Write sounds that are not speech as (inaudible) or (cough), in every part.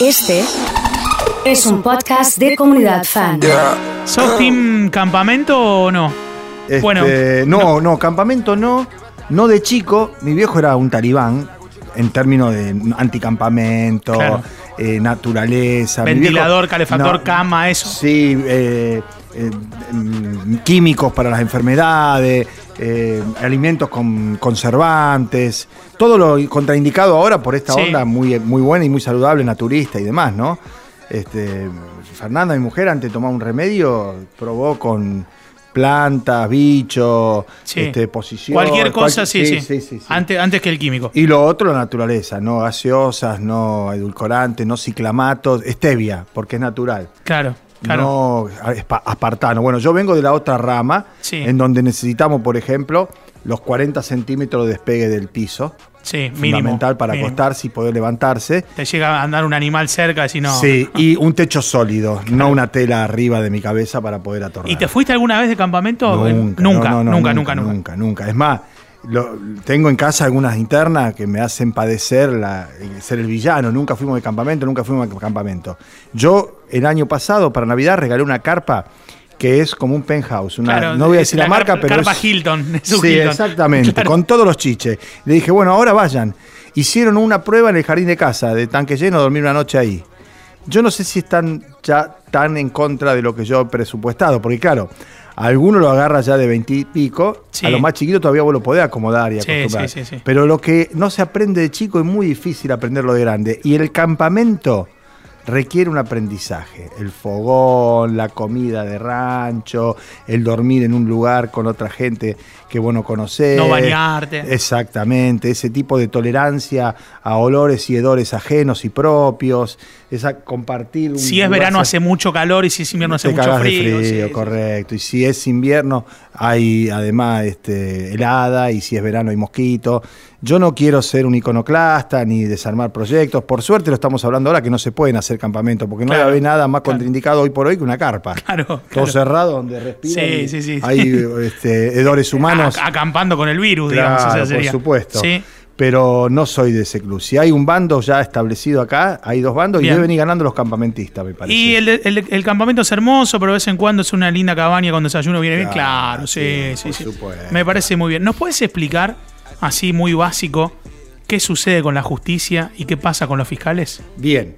Este es un podcast de comunidad fan. ¿Sos team campamento o no? Este, Bueno, no, no, campamento no. No de chico, mi viejo era un talibán en términos de anticampamento, Claro. eh, naturaleza. Ventilador, viejo- calefactor, no, cama, eso. Sí, eh, eh, mm, químicos para las enfermedades, eh, alimentos con conservantes, todo lo contraindicado ahora por esta Sí. onda muy, muy buena y muy saludable, naturista y demás, ¿no? Este, Fernanda, mi mujer, antes de tomar un remedio, probó con plantas, bichos, Sí. este, posición. Cualquier cosa, cual- sí, sí. sí, sí. Antes, antes que el químico. Y lo otro, la naturaleza, no gaseosas, no edulcorantes, no ciclamatos, stevia, porque es natural. Claro, claro. No aspa- aspartano. Bueno, yo vengo de la otra rama, Sí. en donde necesitamos, por ejemplo, los 40 centímetros de despegue del piso. sí, mínimo. fundamental para mínimo. acostarse y poder levantarse. Te llega a andar un animal cerca si no. Sí, (laughs) y un techo sólido, no una tela arriba de mi cabeza para poder atornar. ¿Y te fuiste alguna vez de campamento? Nunca, nunca, no, no, no, nunca, nunca, nunca. nunca, nunca. Es más, lo- tengo en casa algunas internas que me hacen padecer la- el ser el villano. Nunca fuimos de campamento, nunca fuimos de campamento. Yo el año pasado para Navidad regalé una carpa que es como un penthouse. Una, Claro, no voy a decir la, la marca, carpa- pero carpa es, Hilton, (laughs) es sí, Hilton. exactamente, Claro. con todos los chiches. Le dije, bueno, ahora vayan. Hicieron una prueba en el jardín de casa de tanque lleno, dormir una noche ahí. Yo no sé si están ya tan en contra de lo que yo he presupuestado, porque claro, alguno lo agarra ya de 20 y pico, Sí. a los más chiquitos todavía vos lo podés acomodar y Sí, acostumbrar. sí, sí, sí. Pero lo que no se aprende de chico es muy difícil aprenderlo de grande. Y el campamento requiere un aprendizaje. El fogón, la comida de rancho, el dormir en un lugar con otra gente que vos no conocés. No bañarte. Exactamente, ese tipo de tolerancia a olores y hedores ajenos y propios, esa compartir un Si es verano hace mucho calor y si es invierno hace mucho de frío. sí. correcto. Y si es invierno, hay además este, helada, y si es verano hay mosquito. Yo no quiero ser un iconoclasta ni desarmar proyectos. Por suerte lo estamos hablando ahora que no se pueden hacer campamentos, porque no Claro, debe haber nada más claro. contraindicado hoy por hoy que una carpa. (laughs) Claro, Todo claro. cerrado donde respiran. Sí, sí, sí. Hay este, hedores (laughs) humanos. A- acampando con el virus, digamos. Esa por sería. supuesto. Sí. Pero no soy de ese club. Si hay un bando ya establecido acá, hay dos bandos Bien. y deben ir ganando los campamentistas, me parece. Y el, el- el campamento es hermoso, pero de vez en cuando es una linda cabaña con desayuno viene bien. Claro, sí, sí, sí, por sí. supuesto. Me parece muy bien. ¿Nos puedes explicar, así muy básico, qué sucede con la justicia y qué pasa con los fiscales? Bien.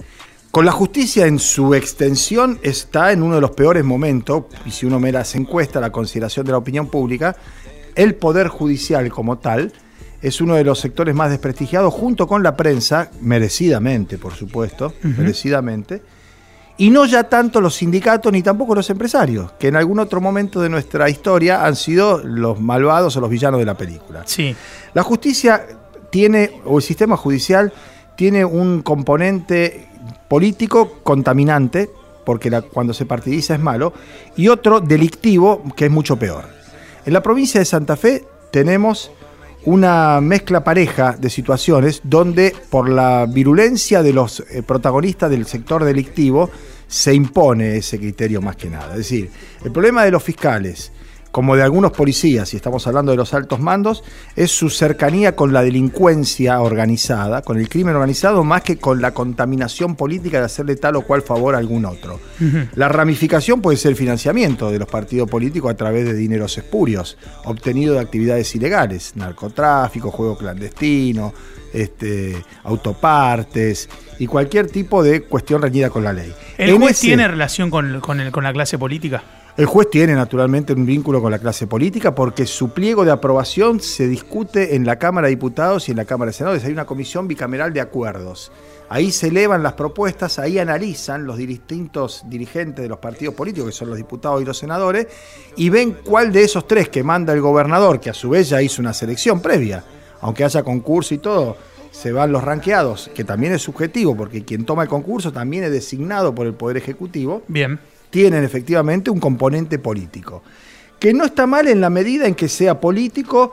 Con la justicia en su extensión está en uno de los peores momentos, y si uno mira las encuestas, la consideración de la opinión pública, el poder judicial como tal es uno de los sectores más desprestigiados junto con la prensa, merecidamente, por supuesto, merecidamente, y no ya tanto los sindicatos ni tampoco los empresarios, que en algún otro momento de nuestra historia han sido los malvados o los villanos de la película. Sí. La justicia tiene, o el sistema judicial tiene un componente político contaminante, porque la- cuando se partidiza es malo, y otro delictivo, que es mucho peor. En la provincia de Santa Fe tenemos una mezcla pareja de situaciones donde por la virulencia de los eh, protagonistas del sector delictivo se impone ese criterio más que nada. Es decir, el problema de los fiscales, como de algunos policías, y estamos hablando de los altos mandos, es su cercanía con la delincuencia organizada, con el crimen organizado, más que con la contaminación política de hacerle tal o cual favor a algún otro. La ramificación puede ser el financiamiento de los partidos políticos a través de dineros espurios, obtenido de actividades ilegales, narcotráfico, juego clandestino, este, autopartes y cualquier tipo de cuestión reñida con la ley. ¿El En juez ese- tiene relación con, con el- con la clase política? El juez tiene naturalmente un vínculo con la clase política porque su pliego de aprobación se discute en la Cámara de Diputados y en la Cámara de Senadores. Hay una comisión bicameral de acuerdos. Ahí se elevan las propuestas, ahí analizan los distintos dirigentes de los partidos políticos, que son los diputados y los senadores, y ven cuál de esos tres que manda el gobernador, que a su vez ya hizo una selección previa, aunque haya concurso y todo, se van los ranqueados, que también es subjetivo, porque quien toma el concurso también es designado por el Poder Ejecutivo Bien. Tienen efectivamente un componente político. Que no está mal en la medida en que sea político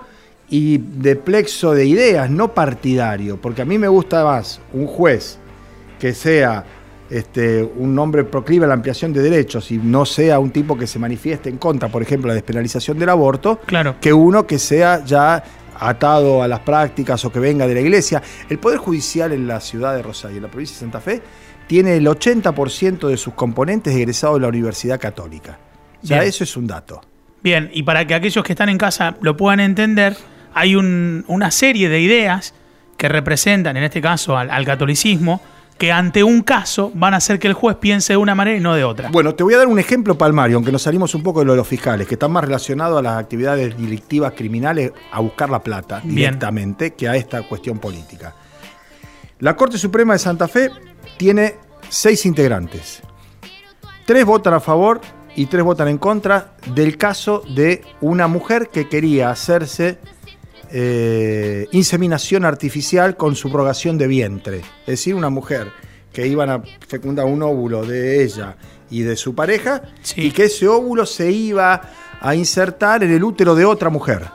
y de plexo de ideas, no partidario, porque a mí me gusta más un juez que sea este, un hombre proclive a la ampliación de derechos y no sea un tipo que se manifieste en contra, por ejemplo, la despenalización del aborto, Claro. que uno que sea ya atado a las prácticas o que venga de la iglesia. El Poder Judicial en la ciudad de Rosario, en la provincia de Santa Fe, tiene el 80% de sus componentes egresados de la Universidad Católica. Ya Bien. eso es un dato. Bien, y para que aquellos que están en casa lo puedan entender, hay un- una serie de ideas que representan, en este caso, al, al catolicismo, que ante un caso van a hacer que el juez piense de una manera y no de otra. Bueno, te voy a dar un ejemplo palmario, aunque nos salimos un poco de lo de los fiscales, que están más relacionados a las actividades delictivas criminales, a buscar la plata Bien. directamente, que a esta cuestión política. La Corte Suprema de Santa Fe tiene seis integrantes. Tres votan a favor y tres votan en contra del caso de una mujer que quería hacerse eh, inseminación artificial con subrogación de vientre. Es decir, una mujer que iban a fecundar un óvulo de ella y de su pareja Sí. y que ese óvulo se iba a insertar en el útero de otra mujer.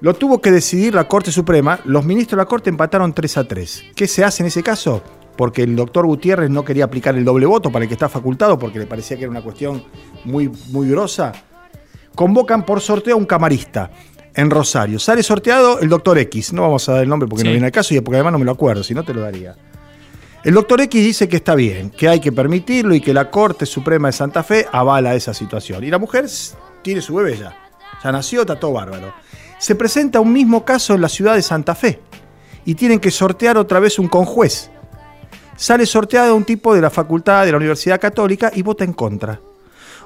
Lo tuvo que decidir la Corte Suprema. Los ministros de la Corte empataron 3 a 3. ¿Qué se hace en ese caso? Porque el doctor Gutiérrez no quería aplicar el doble voto para el que está facultado, porque le parecía que era una cuestión muy, muy grosa. Convocan por sorteo a un camarista en Rosario. Sale sorteado el doctor X. No vamos a dar el nombre porque Sí. no viene al caso y porque además no me lo acuerdo, si no te lo daría. El doctor X dice que está bien, que hay que permitirlo y que la Corte Suprema de Santa Fe avala esa situación. Y la mujer tiene su bebé ya. Ya nació, está todo bárbaro. Se presenta un mismo caso en la ciudad de Santa Fe y tienen que sortear otra vez un conjuez. Sale sorteado un tipo de la facultad de la Universidad Católica y vota en contra.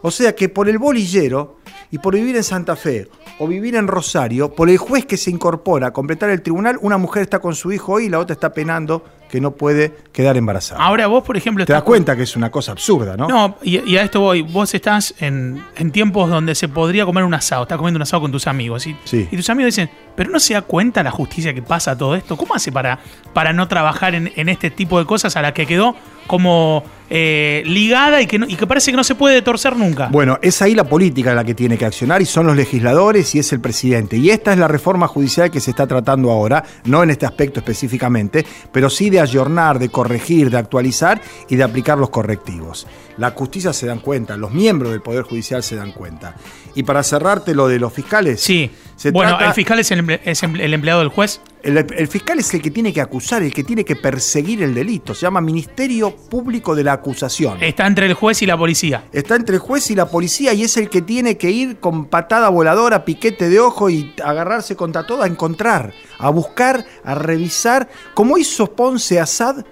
O sea que por el bolillero y por vivir en Santa Fe o vivir en Rosario, por el juez que se incorpora a completar el tribunal, una mujer está con su hijo hoy y la otra está penando que no puede quedar embarazada. Ahora vos, por ejemplo, Te das cuenta que es una cosa absurda, ¿no? No, y, y a esto voy. Vos estás en, en tiempos donde se podría comer un asado. Estás comiendo un asado con tus amigos. Y, Sí. y tus amigos dicen, ¿pero no se da cuenta la justicia que pasa todo esto? ¿Cómo hace para, para no trabajar en, en este tipo de cosas a la que quedó como eh, ligada y que, no- y que parece que no se puede torcer nunca? Bueno, es ahí la política la que tiene que accionar y son los legisladores y es el presidente. Y esta es la reforma judicial que se está tratando ahora, no en este aspecto específicamente, pero sí de ayornar, de corregir, de actualizar y de aplicar los correctivos. La justicia se dan cuenta, los miembros del Poder Judicial se dan cuenta. Y para cerrarte lo de los fiscales, sí. se Bueno, trata- el fiscal es el, es el empleado del juez. El, el fiscal es el que tiene que acusar, el que tiene que perseguir el delito. Se llama Ministerio Público de la Acusación. Está entre el juez y la policía. Está entre el juez y la policía y es el que tiene que ir con patada voladora, piquete de ojo y agarrarse contra todo a encontrar, a buscar, a revisar, como hizo Ponce Assad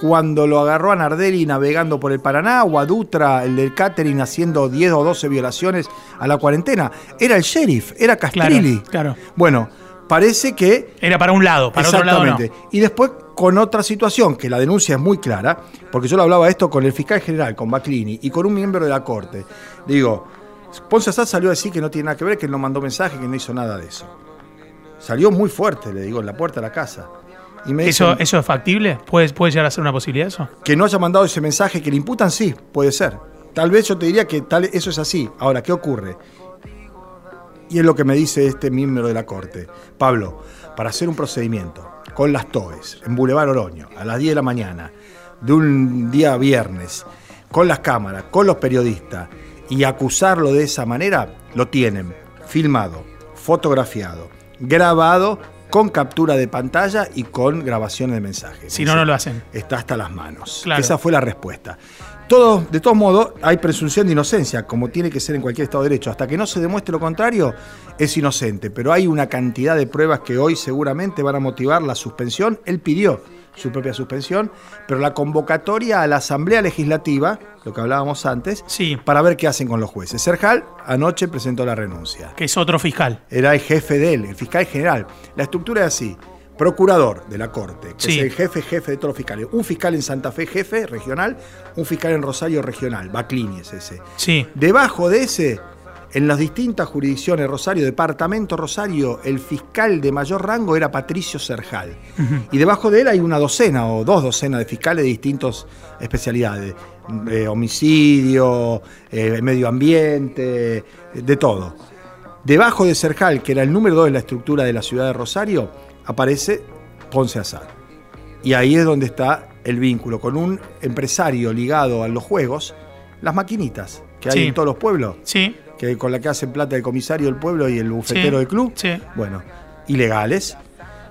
cuando lo agarró a Nardelli navegando por el Paraná o a Dutra, el del catering, haciendo 10 o 12 violaciones a la cuarentena. Era el sheriff, era Castrilli. Claro, claro. Bueno, parece que Era para un lado, para otro lado no. Exactamente. Y después con otra situación, que la denuncia es muy clara, porque yo lo hablaba esto con el fiscal general, con Baclini, y con un miembro de la Corte. Digo, Ponce Assad salió a decir que no tiene nada que ver, que no mandó mensaje, que no hizo nada de eso. Salió muy fuerte, le digo, en la puerta de la casa. Y me ¿Eso, dicen ¿Eso es factible? ¿Puede, ¿Puede llegar a ser una posibilidad eso? que no haya mandado ese mensaje que le imputan, sí, puede ser. Tal vez yo te diría que tal, eso es así. Ahora, ¿qué ocurre? Y es lo que me dice este miembro de la Corte. Pablo, para hacer un procedimiento con las TOES en Boulevard Oroño a las 10 de la mañana, de un día viernes, con las cámaras, con los periodistas, y acusarlo de esa manera, lo tienen filmado, fotografiado, grabado, con captura de pantalla y con grabaciones de mensajes. Si no, no lo hacen. Está hasta las manos. Claro. Esa fue la respuesta. Todo, de todos modos, hay presunción de inocencia, como tiene que ser en cualquier Estado de Derecho. Hasta que no se demuestre lo contrario, es inocente. Pero hay una cantidad de pruebas que hoy seguramente van a motivar la suspensión. Él pidió su propia suspensión, pero la convocatoria a la Asamblea Legislativa, lo que hablábamos antes, Sí. para ver qué hacen con los jueces. Serjal anoche presentó la renuncia Que es otro fiscal. era el jefe de él, el fiscal general. La estructura es así. Procurador de la Corte, que Sí. es el jefe, jefe de todos los fiscales. Un fiscal en Santa Fe, jefe regional, un fiscal en Rosario regional, Baclini es ese. Sí. Debajo de ese, en las distintas jurisdicciones, Rosario, Departamento Rosario, el fiscal de mayor rango era Patricio Serjal. Y debajo de él hay una docena o dos docenas de fiscales de distintas especialidades. Eh, homicidio, eh, medio ambiente, de todo. Debajo de Serjal, que era el número 2 de la estructura de la ciudad de Rosario, aparece Ponce Azar. Y ahí es donde está el vínculo con un empresario ligado a los juegos, las maquinitas que hay Sí. en todos los pueblos, Sí. que con la que hacen plata el comisario del pueblo y el bufetero Sí, del club. sí. Bueno, ilegales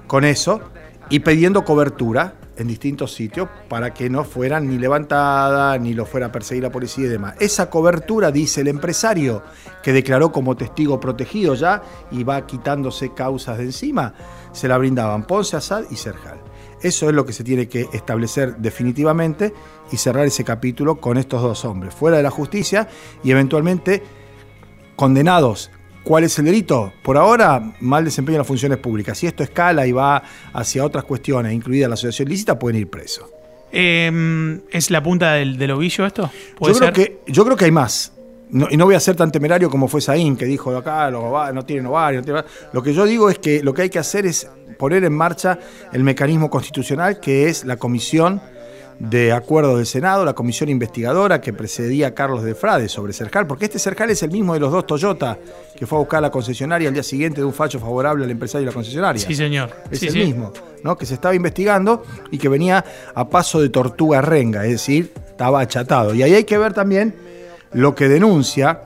con eso y pidiendo cobertura en distintos sitios para que no fueran ni levantadas, ni lo fuera a perseguir la policía y demás. Esa cobertura, dice el empresario, que declaró como testigo protegido ya y va quitándose causas de encima, se la brindaban Ponce, Assad y Serjal. Eso es lo que se tiene que establecer definitivamente y cerrar ese capítulo con estos dos hombres, fuera de la justicia y eventualmente condenados ¿Cuál es el delito? Por ahora, mal desempeño en las funciones públicas. Si esto escala y va hacia otras cuestiones, incluida la asociación ilícita, pueden ir presos. Eh, ¿Es la punta del, del ovillo esto? Yo creo, que, yo creo que hay más. y no voy a ser tan temerario como fue Saín, que dijo acá no tienen ovario. No Lo que yo digo es que lo que hay que hacer es poner en marcha el mecanismo constitucional que es la comisión de acuerdo del Senado, la comisión investigadora que precedía a Carlos de Frade sobre Cercal, porque este Cercal es el mismo de los dos Toyota que fue a buscar la concesionaria al día siguiente de un fallo favorable al empresario y la concesionaria. Sí, señor. Es el mismo, ¿no? Que se estaba investigando y que venía a paso de tortuga renga, es decir, estaba achatado. Y ahí hay que ver también lo que denuncia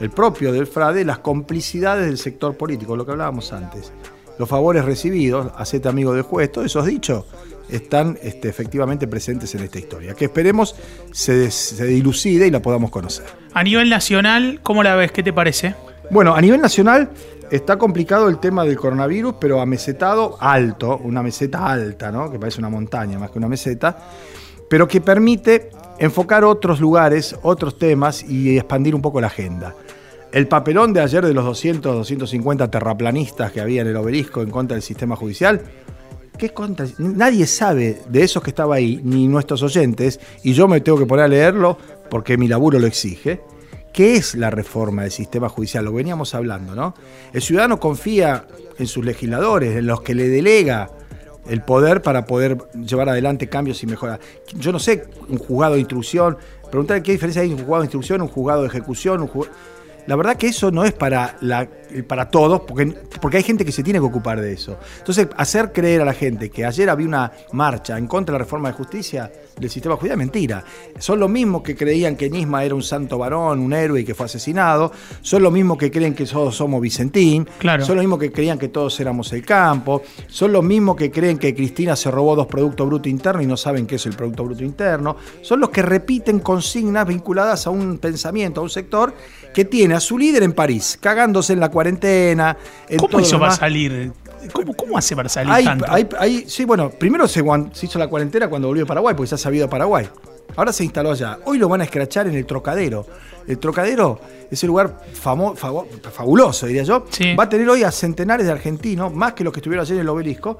el propio del Frade, las complicidades del sector político, lo que hablábamos antes. Los favores recibidos, hacete amigo del juez, todos esos dichos están este, efectivamente presentes en esta historia. Que esperemos se, se dilucide y la podamos conocer. A nivel nacional, ¿cómo la ves? ¿Qué te parece? Bueno, a nivel nacional está complicado el tema del coronavirus, pero a mesetado alto, una meseta alta, ¿no? que parece una montaña más que una meseta, pero que permite enfocar otros lugares, otros temas y expandir un poco la agenda. El papelón de ayer de los 200, 250 terraplanistas que había en el obelisco en contra del sistema judicial ¿Qué contra? Nadie sabe de esos que estaba ahí, ni nuestros oyentes, y yo me tengo que poner a leerlo porque mi laburo lo exige. ¿Qué es la reforma del sistema judicial? Lo veníamos hablando, ¿no? El ciudadano confía en sus legisladores, en los que le delega el poder para poder llevar adelante cambios y mejoras. Yo no sé, un juzgado de instrucción, preguntar qué diferencia hay entre un juzgado de instrucción, un juzgado de ejecución, un juzgado la verdad que eso no es para, la, para todos, porque, porque hay gente que se tiene que ocupar de eso. Entonces, hacer creer a la gente que ayer había una marcha en contra de la reforma de justicia del sistema judicial, mentira. Son los mismos que creían que Nisma era un santo varón, un héroe y que fue asesinado. Son los mismos que creen que todos somos Vicentín. Claro. Son los mismos que creían que todos éramos el campo. Son los mismos que creen que Cristina se robó dos productos brutos internos y no saben qué es el Producto Bruto Interno. Son los que repiten consignas vinculadas a un pensamiento, a un sector que tiene a su líder en París, cagándose en la cuarentena. ¿Cómo eso va a salir? ¿Cómo, hace para salir tanto? sí, bueno, primero se, hizo la cuarentena cuando volvió a Paraguay, porque se ha sabido a Paraguay. Ahora se instaló allá. Hoy lo van a escrachar en el Trocadero. El Trocadero es un lugar fabuloso, diría yo. Va a tener hoy a centenares de argentinos, más que los que estuvieron ayer en el obelisco,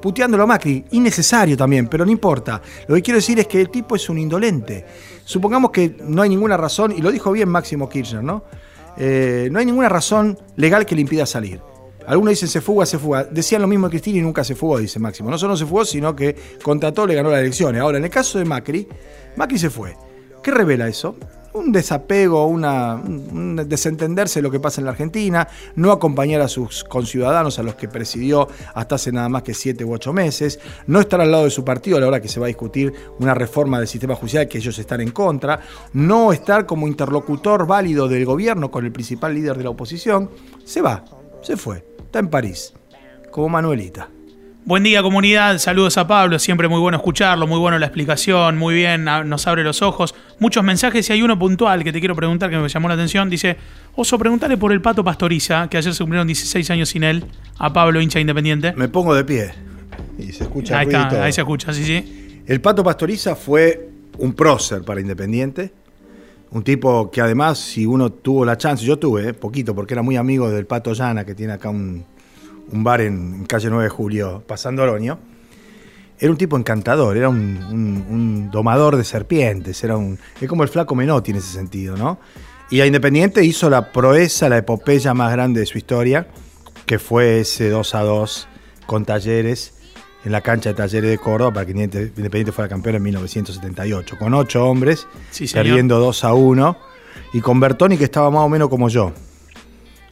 puteándolo a Macri. Innecesario también, pero no importa. Lo que quiero decir es que el tipo es un indolente. Supongamos que no hay ninguna razón, y lo dijo bien Máximo Kirchner, ¿no? Eh, no hay ninguna razón legal que le impida salir. Algunos dicen se fuga, se fuga. Decían lo mismo de Cristina y nunca se fugó, dice Máximo. No solo se fugó, sino que contra todo le ganó las elecciones. Ahora, en el caso de Macri, Macri se fue. ¿Qué revela eso? Un desapego, una, un desentenderse de lo que pasa en la Argentina, no acompañar a sus conciudadanos a los que presidió hasta hace nada más que siete u ocho meses, no estar al lado de su partido a la hora que se va a discutir una reforma del sistema judicial que ellos están en contra, no estar como interlocutor válido del gobierno con el principal líder de la oposición, se va, se fue, está en París, como Manuelita. Buen día comunidad, saludos a Pablo, siempre muy bueno escucharlo, muy bueno la explicación, muy bien, nos abre los ojos. Muchos mensajes y hay uno puntual que te quiero preguntar que me llamó la atención. Dice, Oso, preguntale por el Pato Pastoriza, que ayer se cumplieron 16 años sin él, a Pablo, hincha independiente. Me pongo de pie y se escucha Ahí, está, ahí se escucha, sí, sí. El Pato Pastoriza fue un prócer para Independiente, un tipo que además, si uno tuvo la chance, yo tuve, eh, poquito, porque era muy amigo del Pato Llana, que tiene acá un un bar en, calle 9 de Julio, pasando Oroño. Era un tipo encantador, era un, domador de serpientes, era un, es como el flaco Menotti en ese sentido, ¿no? Y a Independiente hizo la proeza, la epopeya más grande de su historia, que fue ese 2 a 2 con Talleres en la cancha de Talleres de Córdoba para que Independiente fuera campeón en 1978, con ocho hombres, perdiendo 2 a 1, y con Bertoni que estaba más o menos como yo,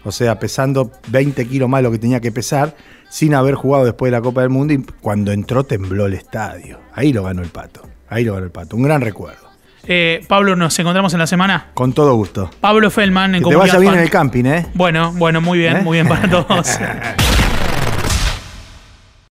o sea, pesando 20 kilos más lo que tenía que pesar, sin haber jugado después de la Copa del Mundo, y cuando entró tembló el estadio. Ahí lo ganó el Pato, ahí lo ganó el Pato, un gran recuerdo. Eh, Pablo, nos encontramos en la semana. Con todo gusto. Pablo Feldman en que Te vaya bien en el camping, ¿eh? Bueno, bueno, muy bien, ¿Eh? muy bien para (laughs) todos. (laughs)